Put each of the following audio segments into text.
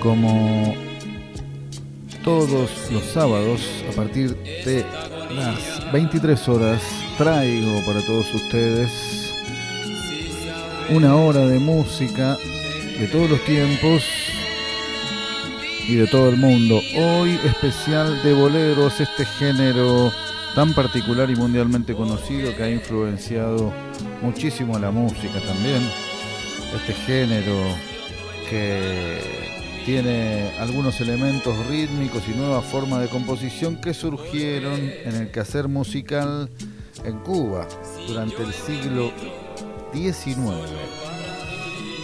Como todos los sábados a partir de las 23 horas traigo para todos ustedes una hora de música de todos los tiempos y de todo el mundo. Hoy especial de boleros, este género tan particular y mundialmente conocido que ha influenciado muchísimo la música también. Este género que tiene algunos elementos rítmicos y nuevas formas de composición que surgieron en el quehacer musical en Cuba durante el siglo XIX.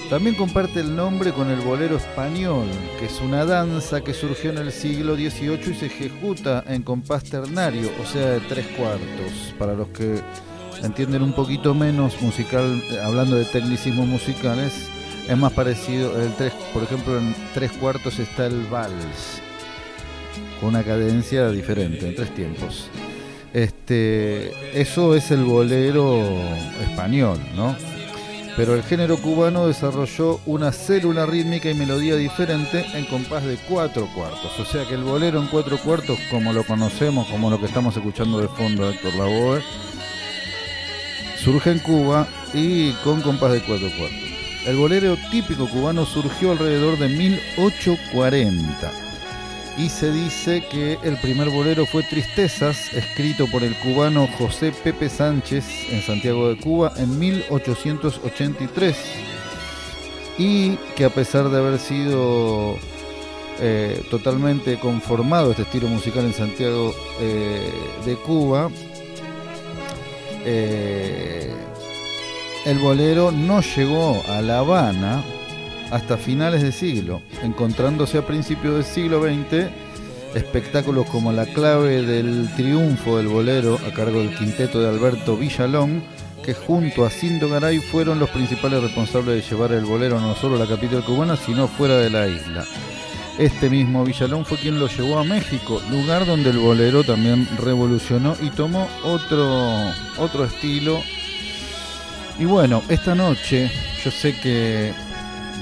También comparte el nombre con el bolero español, que es una danza que surgió en el siglo XVIII y se ejecuta en compás ternario, o sea, de tres cuartos. Para los que entienden un poquito menos musical, hablando de tecnicismos musicales, es más parecido, por ejemplo, en tres cuartos está el vals, con una cadencia diferente, en tres tiempos. Este, eso es el bolero español, ¿no? Pero el género cubano desarrolló una célula rítmica y melodía diferente en compás de cuatro cuartos. O sea que el bolero en cuatro cuartos, como lo conocemos, como lo que estamos escuchando de fondo de Héctor Lavoe, surge en Cuba y con compás de cuatro cuartos. El bolero típico cubano surgió alrededor de 1840 y se dice que el primer bolero fue Tristezas, escrito por el cubano José Pepe Sánchez en Santiago de Cuba en 1883 y que a pesar de haber sido eh, totalmente conformado este estilo musical en Santiago eh, de Cuba, eh, el bolero no llegó a La Habana hasta finales de siglo, encontrándose a principios del siglo XX espectáculos como La clave del triunfo del bolero a cargo del quinteto de Alberto Villalón, que junto a Cindo Garay fueron los principales responsables de llevar el bolero no solo a la capital cubana, sino fuera de la isla. Este mismo Villalón fue quien lo llevó a México, lugar donde el bolero también revolucionó y tomó otro, otro estilo. Y bueno, esta noche yo sé que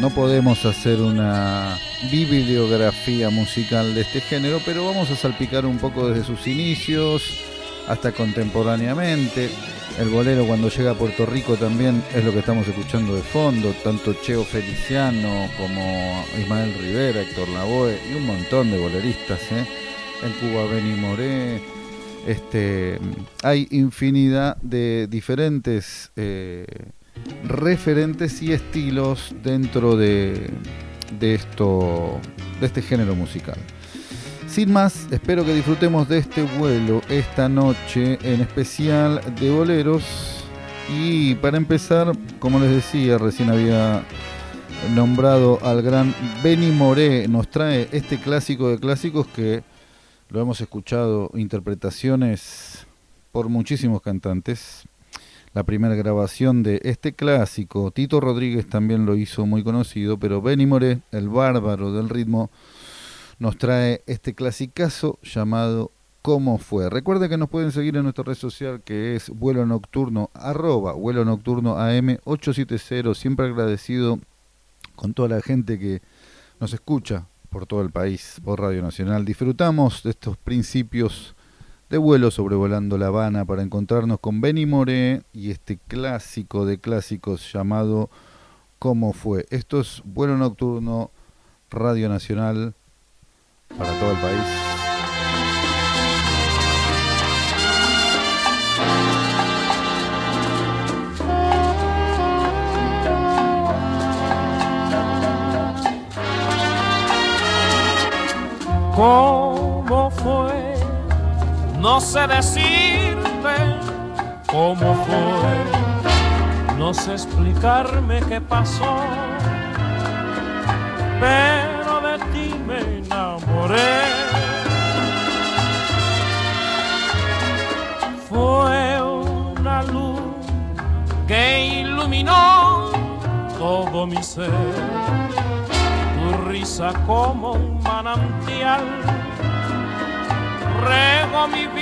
no podemos hacer una bibliografía musical de este género, pero vamos a salpicar un poco desde sus inicios hasta contemporáneamente. El bolero cuando llega a Puerto Rico también es lo que estamos escuchando de fondo, tanto Cheo Feliciano como Ismael Rivera, Héctor Lavoe y un montón de boleristas. ¿eh? En Cuba Benny Moré, este, hay infinidad de diferentes eh, referentes y estilos dentro de, de esto, de este género musical. Sin más, espero que disfrutemos de este vuelo esta noche, en especial de boleros. Y para empezar, como les decía, recién había nombrado al gran Benny Moré, nos trae este clásico de clásicos que lo hemos escuchado interpretaciones por muchísimos cantantes. La primera grabación de este clásico, Tito Rodríguez también lo hizo muy conocido, pero Benny Moré, el bárbaro del ritmo, nos trae este clasicazo llamado ¿Cómo fue? Recuerda que nos pueden seguir en nuestra red social que es vuelo nocturno, arroba vuelo nocturno AM870, siempre agradecido con toda la gente que nos escucha por todo el país, por Radio Nacional. Disfrutamos de estos principios de vuelo sobrevolando La Habana para encontrarnos con Benny Moré y este clásico de clásicos llamado ¿Cómo fue? Esto es vuelo nocturno, Radio Nacional para todo el país. Sé decirte cómo fue. No sé explicarme qué pasó. Pero de ti me enamoré. Fue una luz que iluminó todo mi ser risa como un manantial, rego mi vida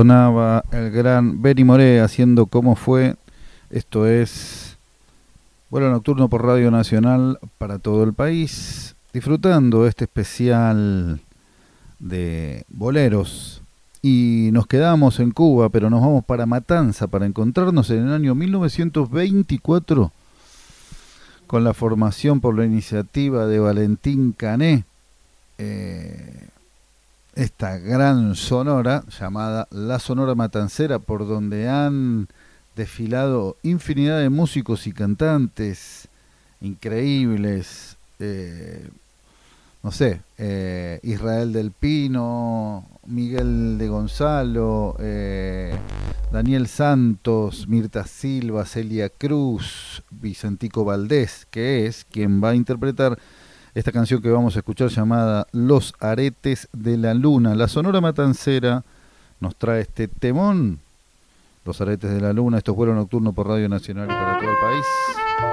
Sonaba el gran Benny Moré haciendo cómo fue. Esto es vuelo nocturno por Radio Nacional para todo el país. Disfrutando este especial de boleros. Y nos quedamos en Cuba, pero nos vamos para Matanza para encontrarnos en el año 1924 con la formación por la iniciativa de Valentín Cané. Eh, esta gran sonora llamada La Sonora Matancera, por donde han desfilado infinidad de músicos y cantantes increíbles. Eh, no sé, eh, Israel del Pino, Miguel de Gonzalo, eh, Daniel Santos, Mirta Silva, Celia Cruz, Vicentico Valdés, que es quien va a interpretar esta canción que vamos a escuchar llamada Los Aretes de la Luna. La Sonora Matancera nos trae este temón, Los Aretes de la Luna, esto es vuelo nocturno por Radio Nacional y para todo el país.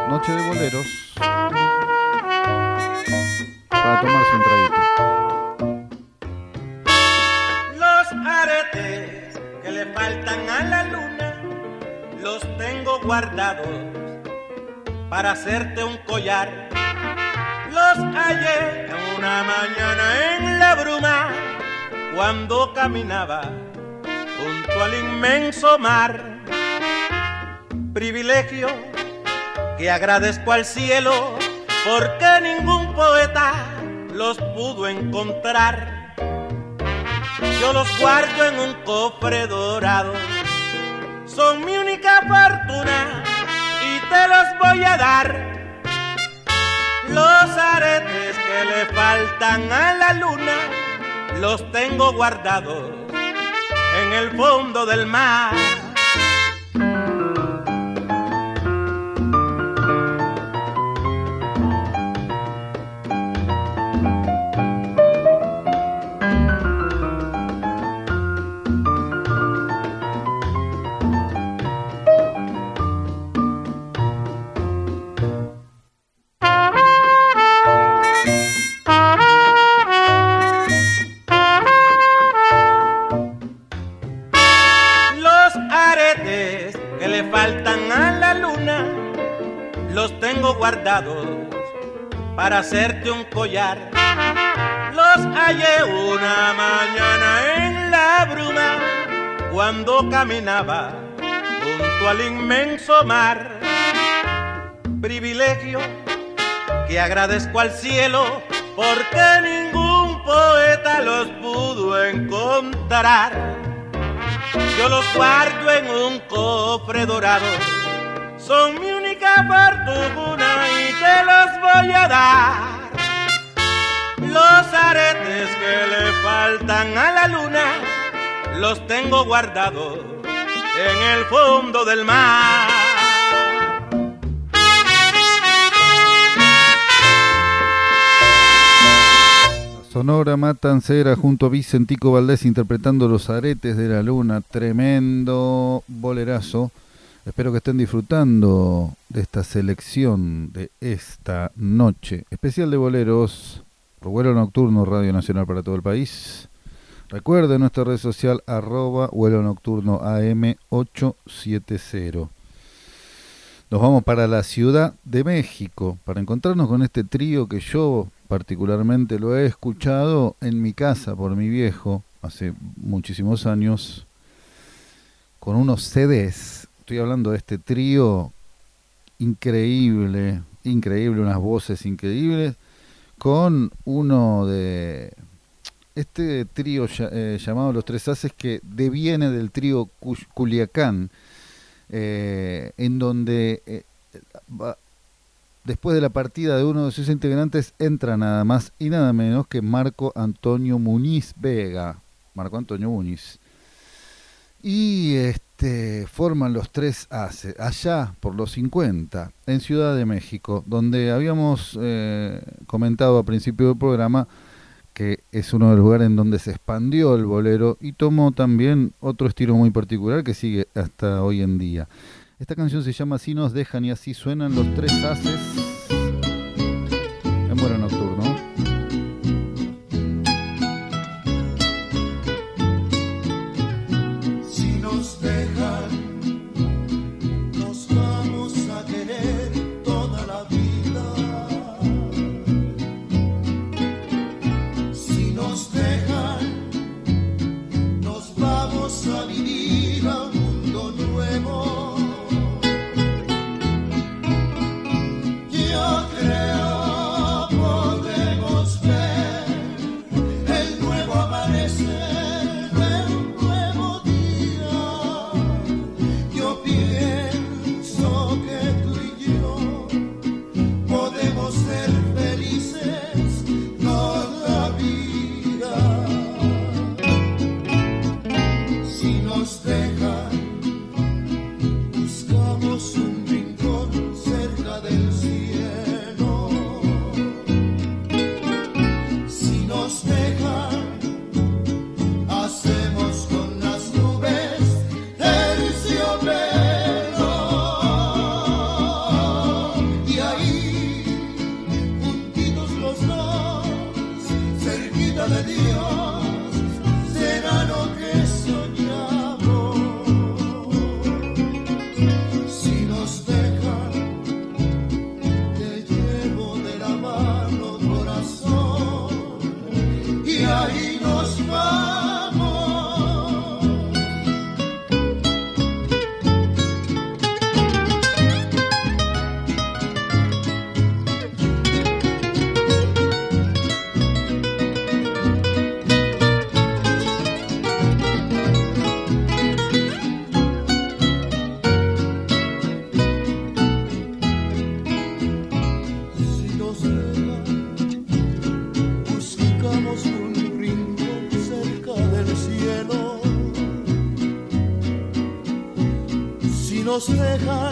Noche de boleros. Para tomarse un traguito. Los aretes que le faltan a la luna, los tengo guardados para hacerte un collar los hallé una mañana en la bruma cuando caminaba junto al inmenso mar. Privilegio que agradezco al cielo porque ningún poeta los pudo encontrar. Yo los guardo en un cofre dorado, son mi única parte voy a dar. Los aretes que le faltan a la luna los tengo guardados en el fondo del mar. Para hacerte un collar. Los hallé una mañana en la bruma cuando caminaba junto al inmenso mar. Privilegio que agradezco al cielo porque ningún poeta los pudo encontrar. Yo los guardo en un cofre dorado. Son mi única fortuna los voy a dar. Los aretes que le faltan a la luna los tengo guardados en el fondo del mar. Sonora Matancera junto a Vicentico Valdés interpretando Los Aretes de la Luna. Tremendo bolerazo. Espero que estén disfrutando de esta selección de esta noche. Especial de boleros vuelo nocturno Radio Nacional para todo el país. Recuerden nuestra red social arroba vuelo nocturno AM870. Nos vamos para la Ciudad de México para encontrarnos con este trío que yo particularmente lo he escuchado en mi casa por mi viejo hace muchísimos años con unos CDs. Estoy hablando de este trío increíble, increíble, unas voces increíbles con uno de este trío eh, llamado Los Tres Haces que deviene del trío Cu- Culiacán, eh, en donde eh, después de la partida de uno de sus integrantes entra nada más y nada menos que Marco Antonio Muniz Vega. Marco Antonio Muniz. Y este forman los tres ACE, allá por los 50, en Ciudad de México, donde habíamos eh, comentado a principio del programa que es uno de los lugares en donde se expandió el bolero y tomó también otro estilo muy particular que sigue hasta hoy en día. Esta canción se llama Así nos dejan y así suenan los tres haces nos dejan,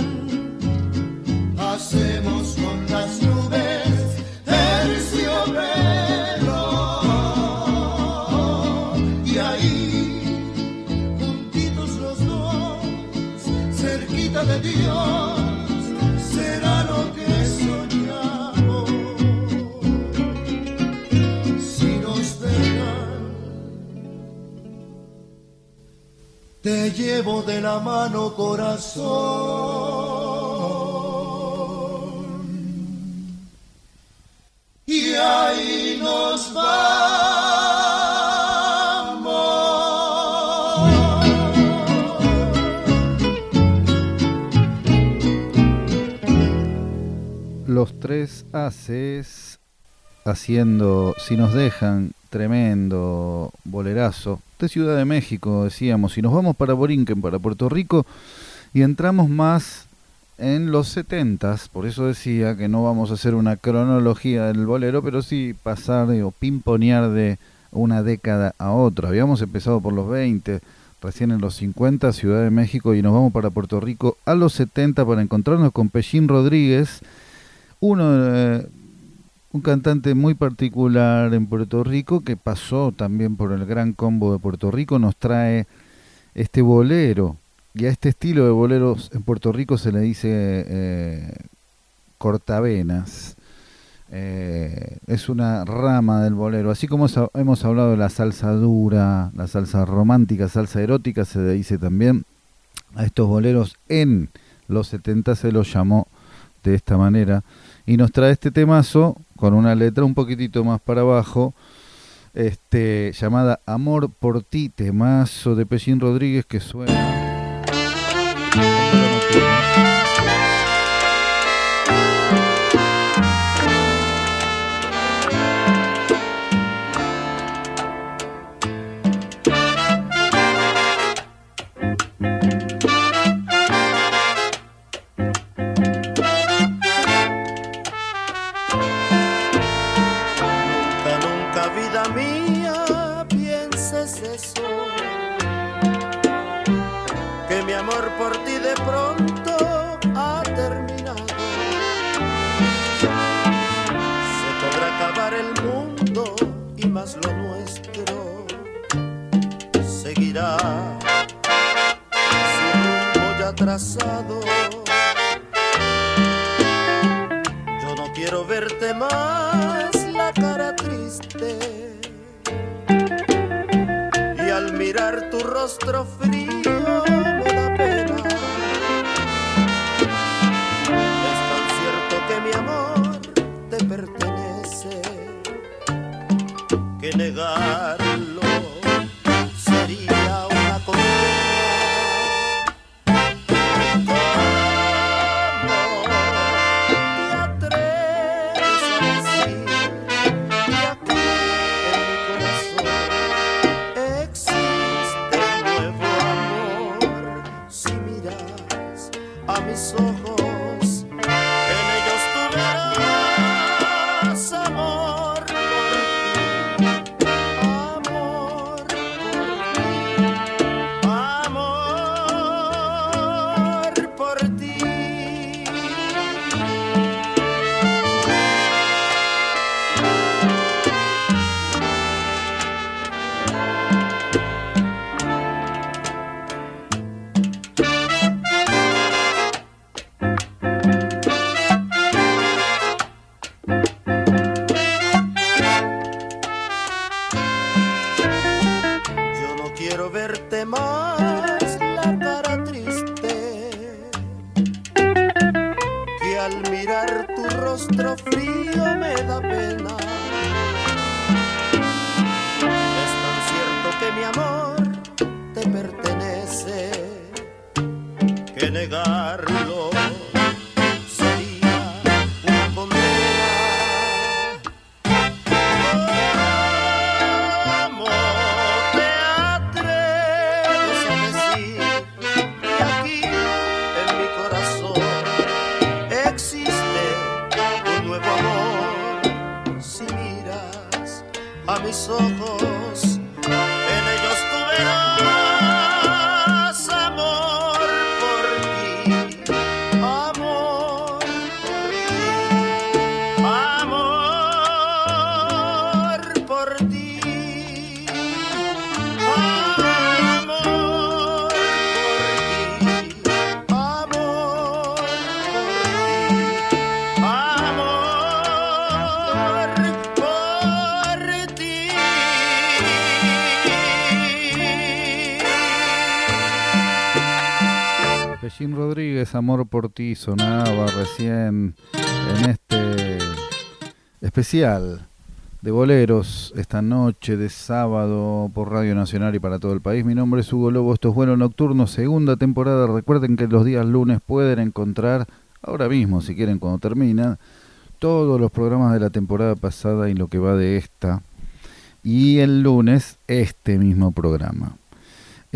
la mano corazón. Y ahí nos vamos. Los tres haces haciendo, si nos dejan, tremendo bolerazo de Ciudad de México, decíamos, si nos vamos para Borinquen, para Puerto Rico, y entramos más en los setentas, por eso decía que no vamos a hacer una cronología del bolero, pero sí pasar o pimponear de una década a otra. Habíamos empezado por los 20, recién en los 50, Ciudad de México, y nos vamos para Puerto Rico a los 70 para encontrarnos con Pellín Rodríguez, uno de un cantante muy particular en Puerto Rico que pasó también por el gran combo de Puerto Rico, nos trae este bolero. Y a este estilo de boleros en Puerto Rico se le dice eh, cortavenas. Eh, es una rama del bolero. Así como hemos hablado de la salsa dura, la salsa romántica, salsa erótica, se le dice también a estos boleros en los 70 se los llamó de esta manera. Y nos trae este temazo con una letra un poquitito más para abajo, este, llamada Amor por ti, temazo de Pellín Rodríguez que suena. Por ti de pronto ha terminado. Se podrá acabar el mundo y más lo nuestro seguirá su rumbo ya trazado. Yo no quiero verte más la cara triste y al mirar tu rostro frío al mirar tu rostro frío me da pena. Es tan cierto que mi amor te pertenece que negarlo Amor por ti, sonaba recién en este especial de boleros esta noche de sábado por Radio Nacional y para todo el país. Mi nombre es Hugo Lobo, esto es Vuelo Nocturno, segunda temporada. Recuerden que los días lunes pueden encontrar, ahora mismo si quieren cuando termina, todos los programas de la temporada pasada y lo que va de esta. Y el lunes este mismo programa.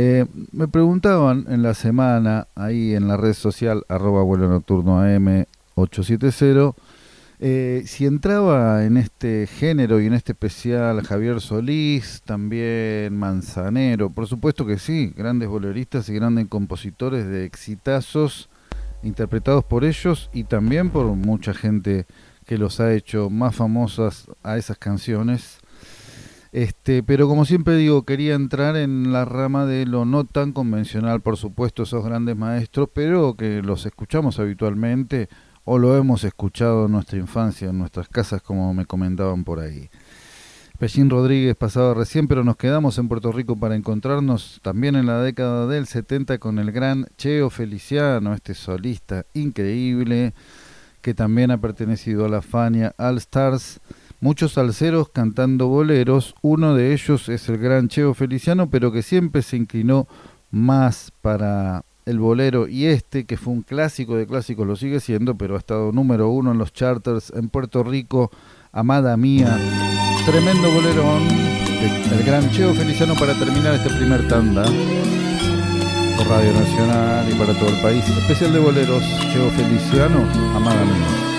Eh, me preguntaban en la semana, ahí en la red social, arroba vuelo nocturno AM870, eh, si entraba en este género y en este especial Javier Solís, también Manzanero, por supuesto que sí, grandes boleristas y grandes compositores de exitazos interpretados por ellos y también por mucha gente que los ha hecho más famosas a esas canciones este, pero como siempre digo, quería entrar en la rama de lo no tan convencional, por supuesto, esos grandes maestros, pero que los escuchamos habitualmente o lo hemos escuchado en nuestra infancia, en nuestras casas, como me comentaban por ahí. Pellín Rodríguez pasaba recién, pero nos quedamos en Puerto Rico para encontrarnos también en la década del 70 con el gran Cheo Feliciano, este solista increíble que también ha pertenecido a la Fania All Stars muchos salseros cantando boleros. Uno de ellos es el gran Cheo Feliciano, pero que siempre se inclinó más para el bolero y este, que fue un clásico de clásicos, lo sigue siendo, pero ha estado número uno en los charters en Puerto Rico. Amada mía, tremendo bolerón del gran Cheo Feliciano para terminar este primer tanda por Radio Nacional y para todo el país. Especial de boleros, Cheo Feliciano, Amada mía.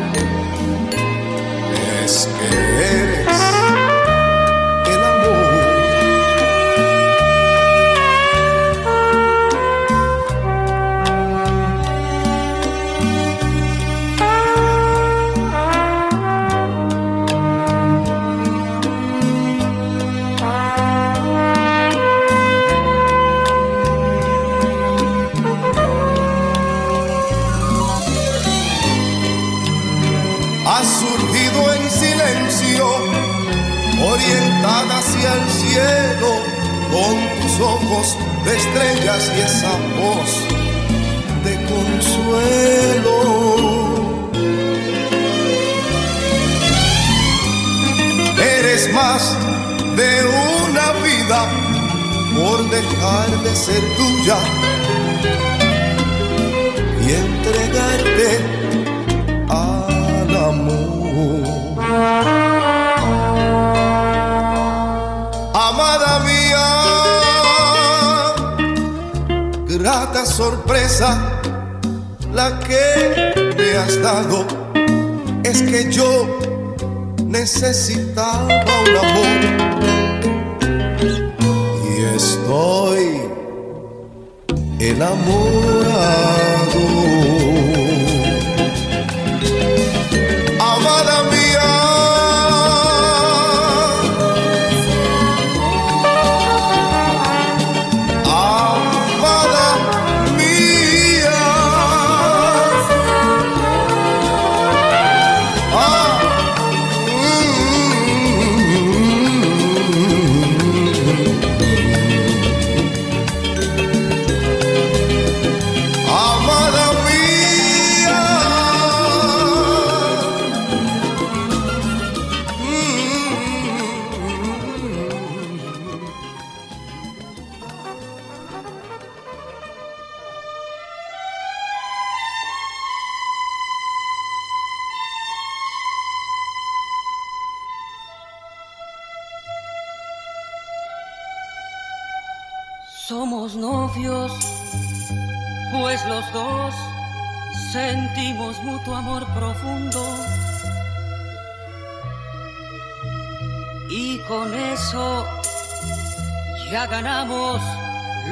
ganamos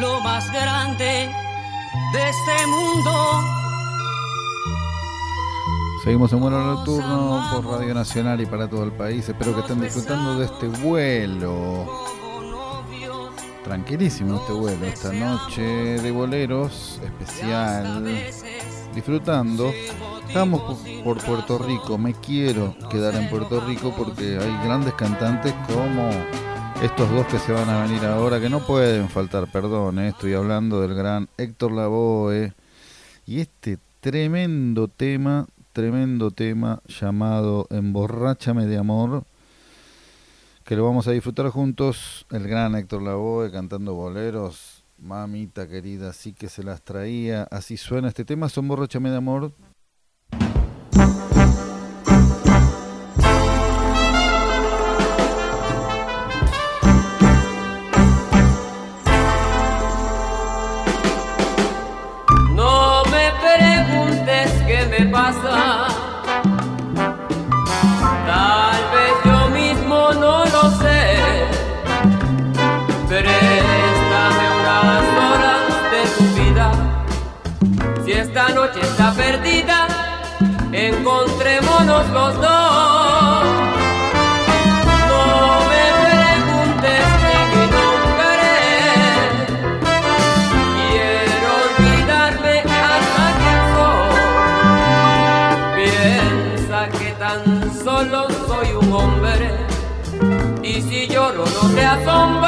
lo más grande de este mundo. Seguimos en vuelo nocturno por Radio Nacional y para todo el país. Espero que estén disfrutando de este vuelo tranquilísimo este vuelo, esta noche de boleros especial, disfrutando. Estamos por Puerto Rico, me quiero quedar en Puerto Rico porque hay grandes cantantes como estos dos que se van a venir ahora, que no pueden faltar, perdón, eh, estoy hablando del gran Héctor Lavoe y este tremendo tema, tremendo tema llamado Emborráchame de Amor que lo vamos a disfrutar juntos. El gran Héctor Lavoe cantando boleros. Mamita querida, sí que se las traía. Así suena este tema. Son borrachame de amor. Solo soy un hombre. Y si lloro no te asombre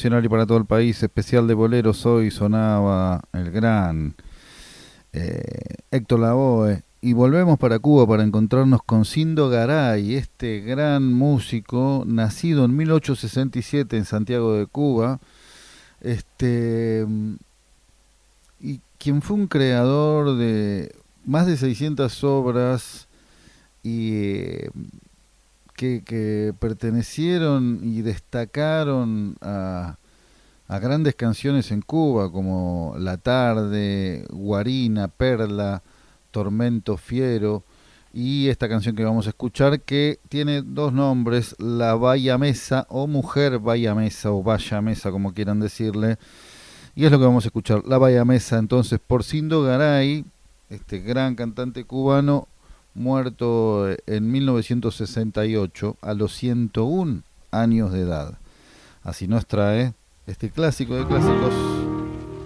Nacional y para todo el país, especial de boleros. Hoy sonaba el gran eh, Héctor Lavoe. Y volvemos para Cuba para encontrarnos con Sindo Garay, este gran músico nacido en 1867 en Santiago de Cuba. Este y quien fue un creador de más de 600 obras y eh, que, pertenecieron y destacaron a, a, grandes canciones en Cuba como La Tarde, Guarina, Perla, Tormento Fiero y esta canción que vamos a escuchar que tiene dos nombres, La Vaya Mesa o Mujer Vaya Mesa o Vaya Mesa como quieran decirle. Y es lo que vamos a escuchar, La Vaya Mesa entonces por Sindo Garay, este gran cantante cubano muerto en 1968 a los 101 años de edad. Así nos trae este clásico de clásicos,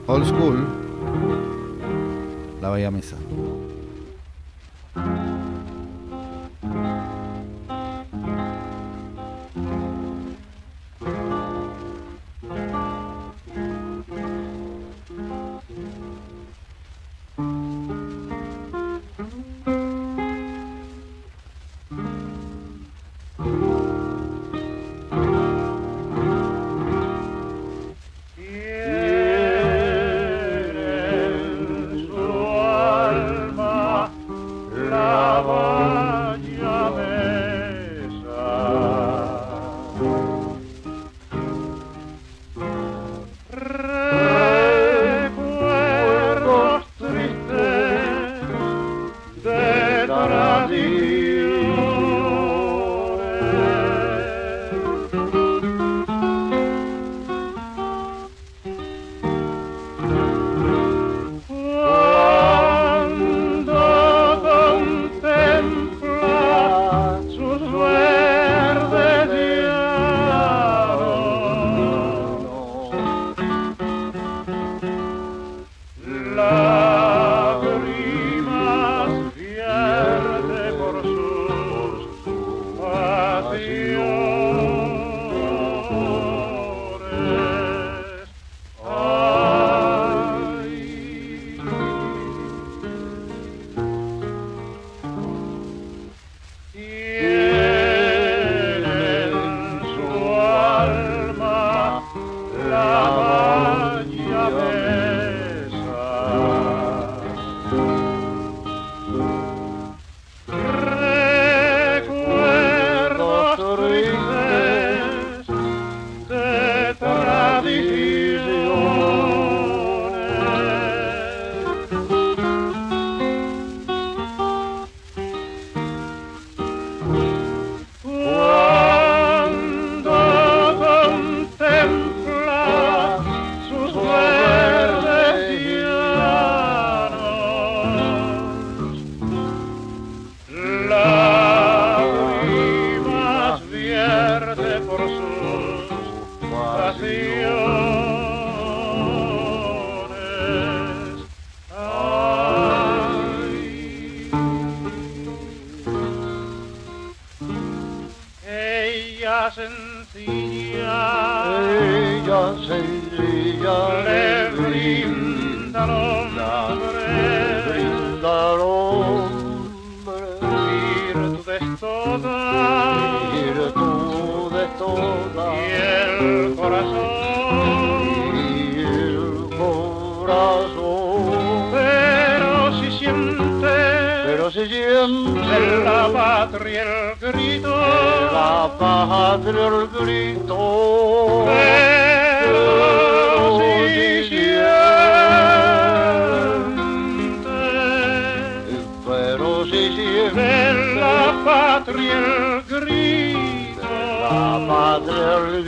Old School, La Bahía Mesa.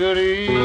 good evening.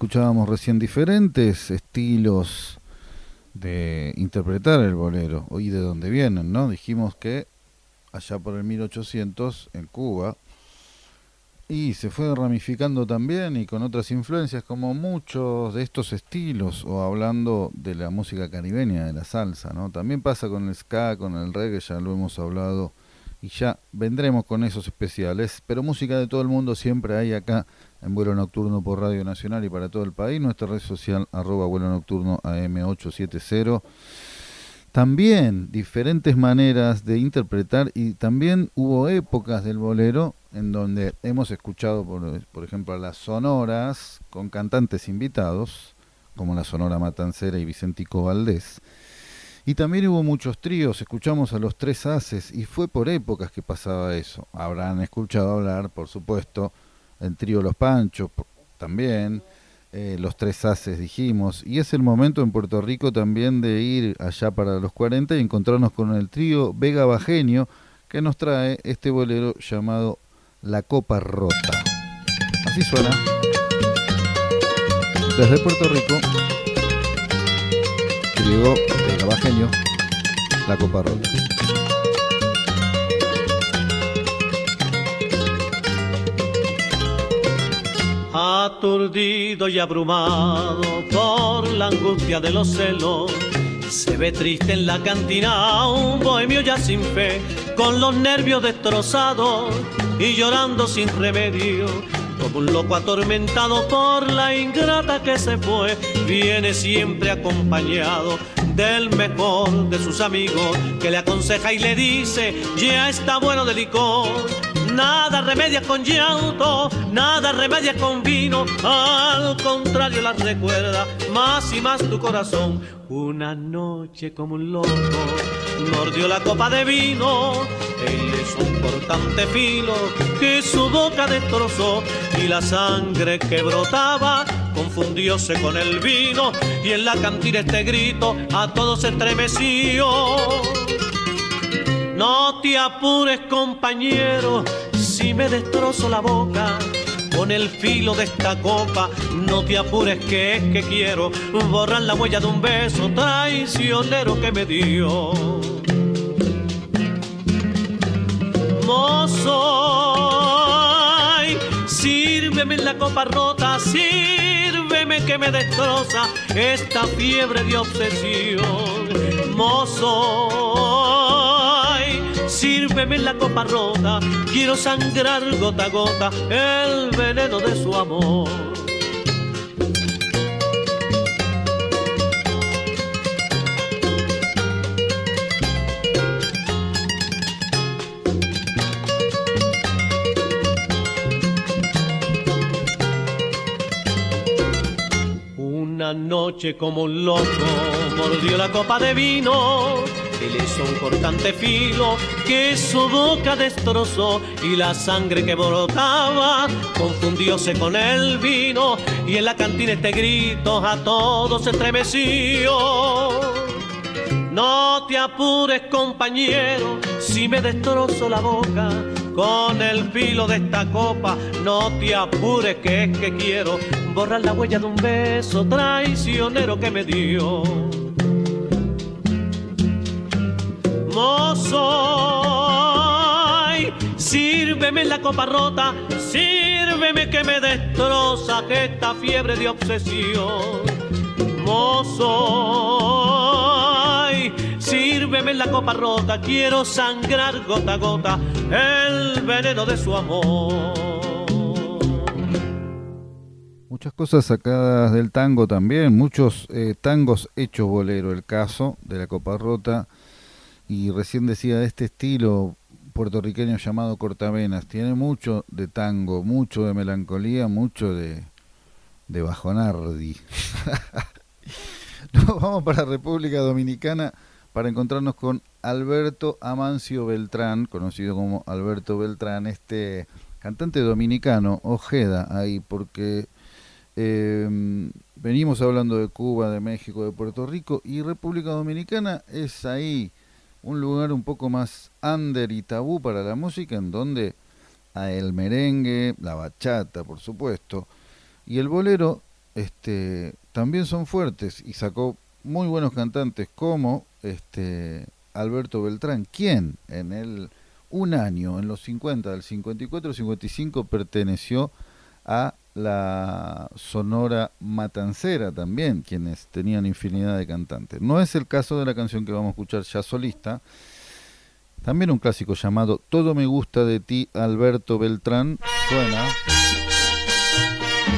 Escuchábamos recién, diferentes estilos de interpretar el bolero y de dónde vienen, ¿no? Dijimos que allá por el 1800 en Cuba y se fue ramificando también y con otras influencias como muchos de estos estilos o hablando de la música caribeña, de la salsa, ¿no? También pasa con el ska, con el reggae, ya lo hemos hablado y ya vendremos con esos especiales, pero música de todo el mundo siempre hay acá en vuelo nocturno por Radio Nacional y para todo el país, nuestra red social arroba vuelo nocturno AM870. También diferentes maneras de interpretar y también hubo épocas del bolero en donde hemos escuchado, por, por ejemplo, a las sonoras con cantantes invitados, como la Sonora Matancera y Vicentico Valdés. Y también hubo muchos tríos, escuchamos a los tres haces y fue por épocas que pasaba eso. Habrán escuchado hablar, por supuesto, el trío Los Panchos también, eh, los tres haces dijimos, y es el momento en Puerto Rico también de ir allá para los 40 y encontrarnos con el trío Vega Bajenio que nos trae este bolero llamado La Copa Rota. Así suena. Desde Puerto Rico, trío Vega Bajenio, La Copa Rota. Aturdido y abrumado por la angustia de los celos. Se ve triste en la cantina un bohemio ya sin fe, con los nervios destrozados y llorando sin remedio. Como un loco atormentado por la ingrata que se fue, viene siempre acompañado del mejor de sus amigos, que le aconseja y le dice, ya está bueno de licor Nada remedia con llanto, nada remedia con vino, al contrario la recuerda más y más tu corazón. Una noche como un loco mordió la copa de vino, él es un cortante filo que su boca destrozó y la sangre que brotaba confundióse con el vino y en la cantina este grito a todos estremeció. No te apures compañero, si me destrozo la boca con el filo de esta copa, no te apures que es que quiero borrar la huella de un beso traicionero que me dio. Mozo, sírveme en la copa rota, sírveme que me destroza esta fiebre de obsesión. Mozo, sírveme la copa rota, quiero sangrar gota a gota el veneno de su amor. Una noche como un loco mordió la copa de vino él es un cortante filo que su boca destrozó y la sangre que brotaba confundióse con el vino y en la cantina este grito a todos estremeció. No te apures compañero si me destrozo la boca con el filo de esta copa. No te apures que es que quiero borrar la huella de un beso traicionero que me dio. Mozo, sírveme la copa rota, sírveme que me destroza esta fiebre de obsesión. Mozo, sírveme la copa rota, quiero sangrar gota a gota el veneno de su amor. Muchas cosas sacadas del tango también, muchos eh, tangos hechos bolero, el caso de la copa rota y recién decía de este estilo puertorriqueño llamado cortavenas, tiene mucho de tango, mucho de melancolía, mucho de, de bajonardi. Nos vamos para República Dominicana para encontrarnos con Alberto Amancio Beltrán, conocido como Alberto Beltrán, este cantante dominicano, Ojeda, ahí, porque em, venimos hablando de Cuba, de México, de Puerto Rico, y República Dominicana es ahí un lugar un poco más under y tabú para la música, en donde a el merengue, la bachata, por supuesto, y el bolero este, también son fuertes y sacó muy buenos cantantes como este, Alberto Beltrán, quien en el un año, en los 50, del 54 al 55, perteneció a la Sonora Matancera también, quienes tenían infinidad de cantantes. No es el caso de la canción que vamos a escuchar ya solista, también un clásico llamado Todo me gusta de ti, Alberto Beltrán, suena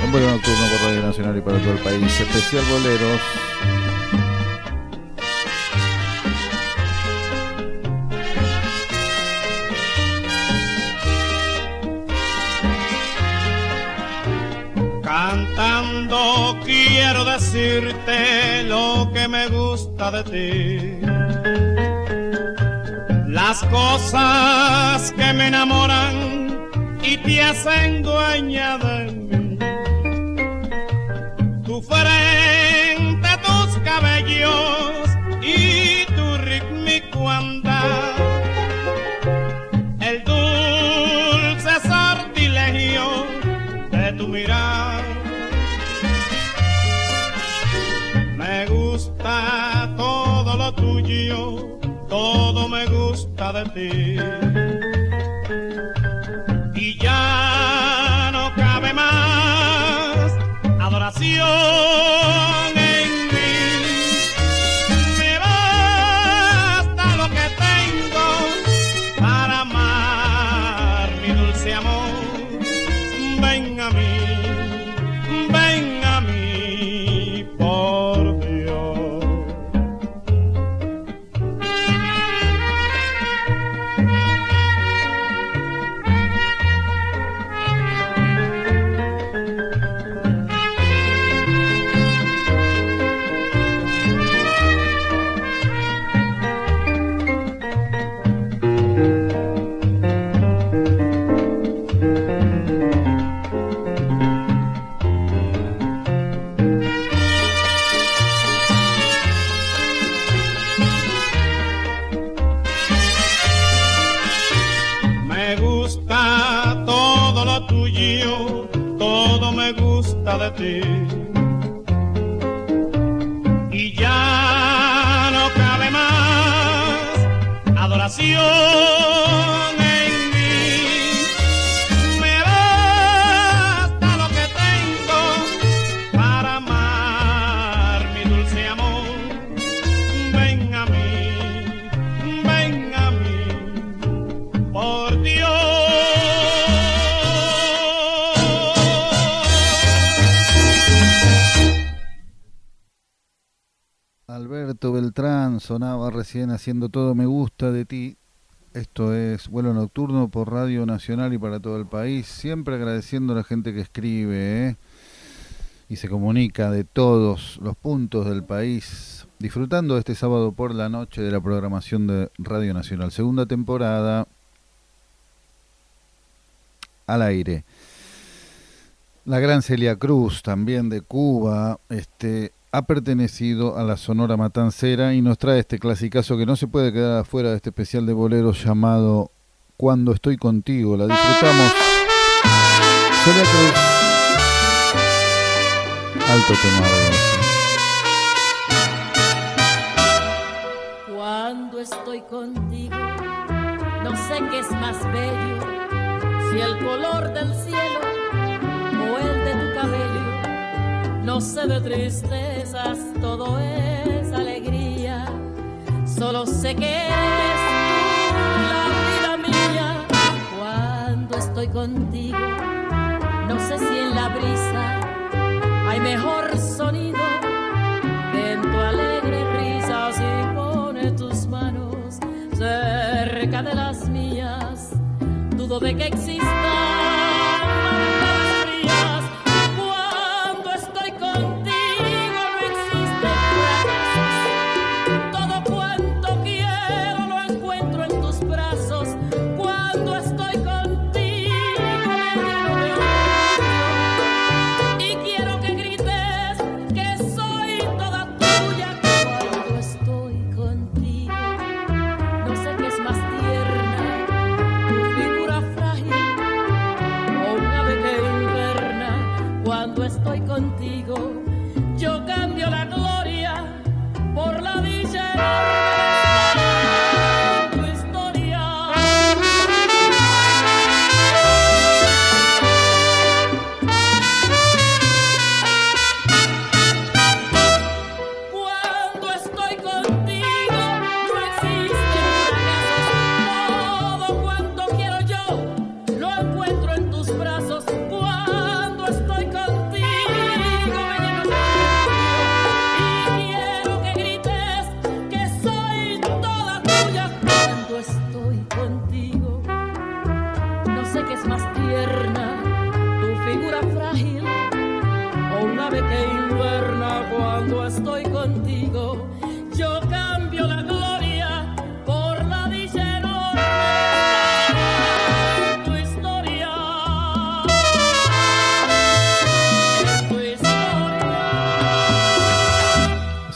en vuelo nocturno por Radio Nacional y para todo el país, especial boleros. Cantando quiero decirte lo que me gusta de ti. Las cosas que me enamoran y te hacen dueña de mí. Tu frente, Y ya no cabe más adoración Beltrán sonaba recién haciendo todo me gusta de ti. Esto es vuelo nocturno por Radio Nacional y para todo el país. Siempre agradeciendo a la gente que escribe ¿eh? y se comunica de todos los puntos del país. Disfrutando este sábado por la noche de la programación de Radio Nacional. Segunda temporada al aire. La gran Celia Cruz, también de Cuba, este, ha pertenecido a la Sonora Matancera y nos trae este clasicazo que no se puede quedar afuera de este especial de boleros llamado Cuando estoy contigo. La disfrutamos. Alto tenor. Cuando estoy contigo, no sé qué es más bello, si el color del cielo No sé de tristezas, todo es alegría. Solo sé que eres tú la vida mía. Cuando estoy contigo, no sé si en la brisa hay mejor sonido que en tu alegre risa. Si pone tus manos cerca de las mías, dudo de que existan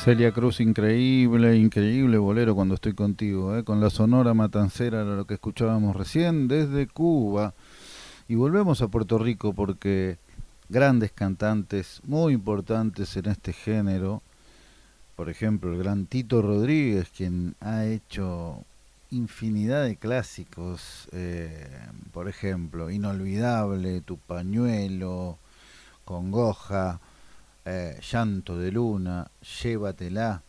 Celia Cruz, increíble, increíble bolero cuando estoy contigo, ¿eh? con la sonora matancera, era lo que escuchábamos recién desde Cuba. Y volvemos a Puerto Rico porque grandes cantantes muy importantes en este género, por ejemplo el gran Tito Rodríguez, quien ha hecho infinidad de clásicos, eh, por ejemplo, Inolvidable, Tu Pañuelo, Congoja, eh, Llanto de Luna, Llévatela,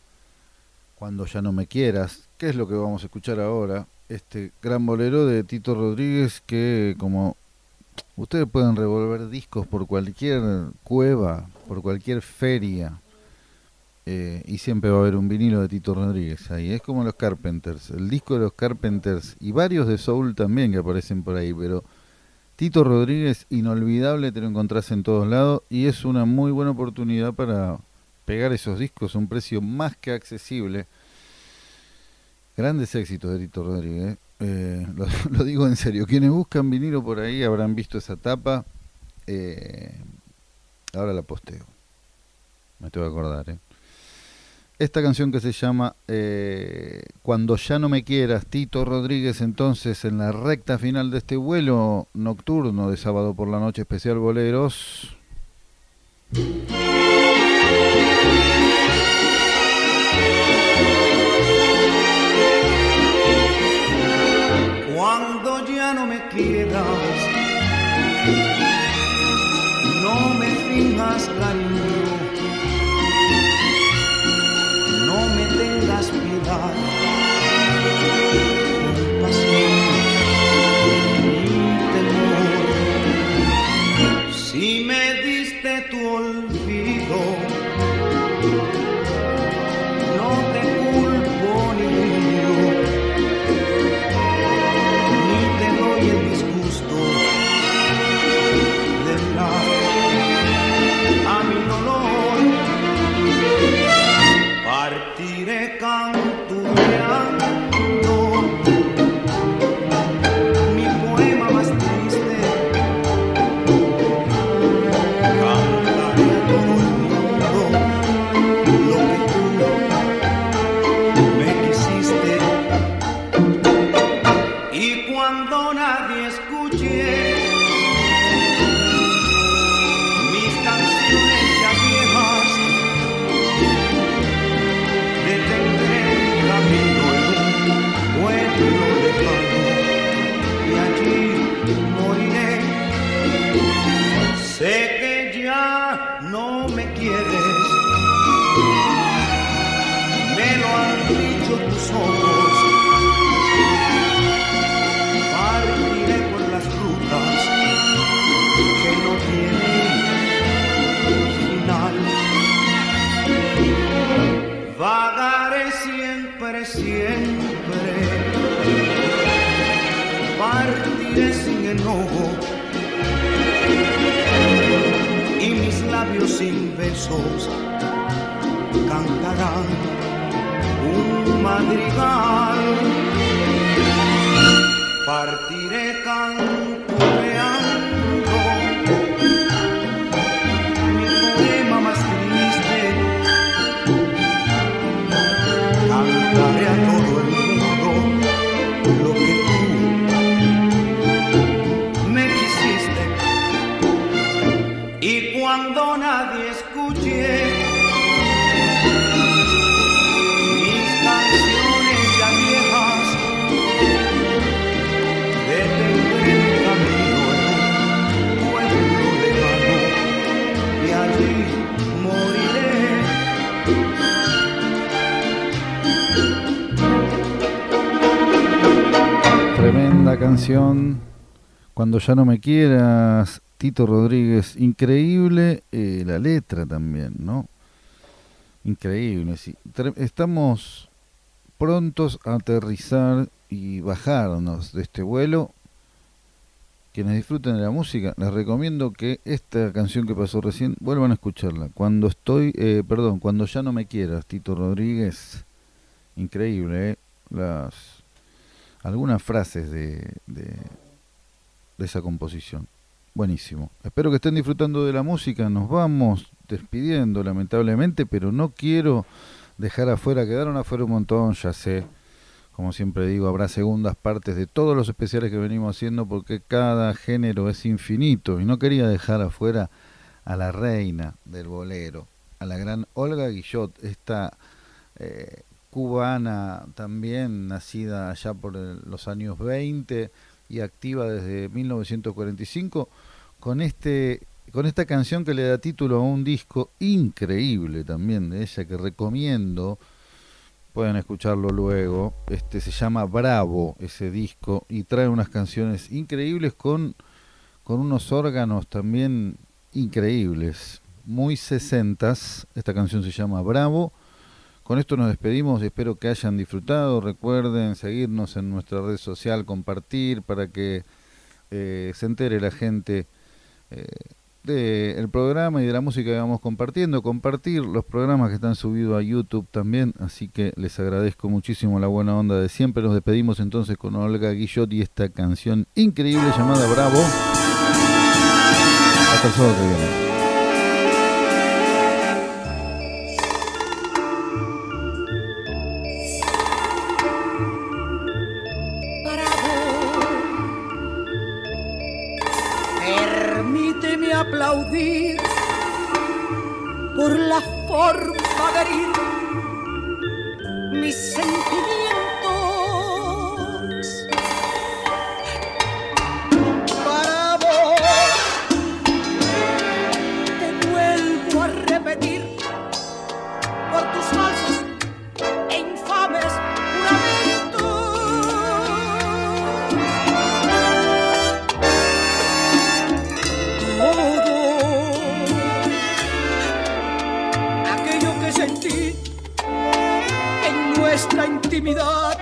Cuando ya no me quieras, que es lo que vamos a escuchar ahora, este gran bolero de Tito Rodríguez que como ustedes pueden revolver discos por cualquier cueva, por cualquier feria, eh, y siempre va a haber un vinilo de Tito Rodríguez ahí. Es como los Carpenters, el disco de los Carpenters y varios de Soul también que aparecen por ahí, pero Tito Rodríguez, inolvidable, te lo encontrás en todos lados y es una muy buena oportunidad para pegar esos discos a un precio más que accesible. Grandes éxitos de Tito Rodríguez, eh, lo, lo digo en serio. Quienes buscan vinilo por ahí habrán visto esa tapa. eh, ahora la posteo. Me tengo que acordar, ¿eh? Esta canción que se llama eh, Cuando ya no me quieras, Tito Rodríguez, entonces en la recta final de este vuelo nocturno de sábado por la noche especial Boleros. Cuando ya no me quieras, Cuando ya no me quieras, Tito Rodríguez, increíble eh, la letra también, ¿no? Increíble, sí. Estamos prontos a aterrizar y bajarnos de este vuelo. Quienes disfruten de la música, les recomiendo que esta canción que pasó recién vuelvan a escucharla. Cuando estoy, eh, perdón, cuando ya no me quieras, Tito Rodríguez, increíble, ¿eh? Las algunas frases de, de, esa composición. Buenísimo. Espero que estén disfrutando de la música. Nos vamos despidiendo, lamentablemente, pero no quiero dejar afuera, quedaron afuera un montón, ya sé. Como siempre digo, habrá segundas partes de todos los especiales que venimos haciendo porque cada género es infinito y no quería dejar afuera a la reina del bolero, a la gran Olga Guillot, esta eh, cubana también, nacida allá por los años 20 y activa desde 1945, con, este, con esta canción que le da título a un disco increíble también de ella, que recomiendo, pueden escucharlo luego, este se llama Bravo ese disco y trae unas canciones increíbles con, con unos órganos también increíbles, muy sesentas, esta canción se llama Bravo, con esto nos despedimos, espero que hayan disfrutado. Recuerden seguirnos en nuestra red social, compartir para que eh, se entere la gente eh, del programa y de la música que vamos compartiendo. Compartir los programas que están subidos a YouTube también. Así que les agradezco muchísimo la buena onda de siempre. Nos despedimos entonces con Olga Guillot y esta canción increíble llamada Bravo. Hasta el sábado que viene. Forma de herir mis sentimientos. Intimidad.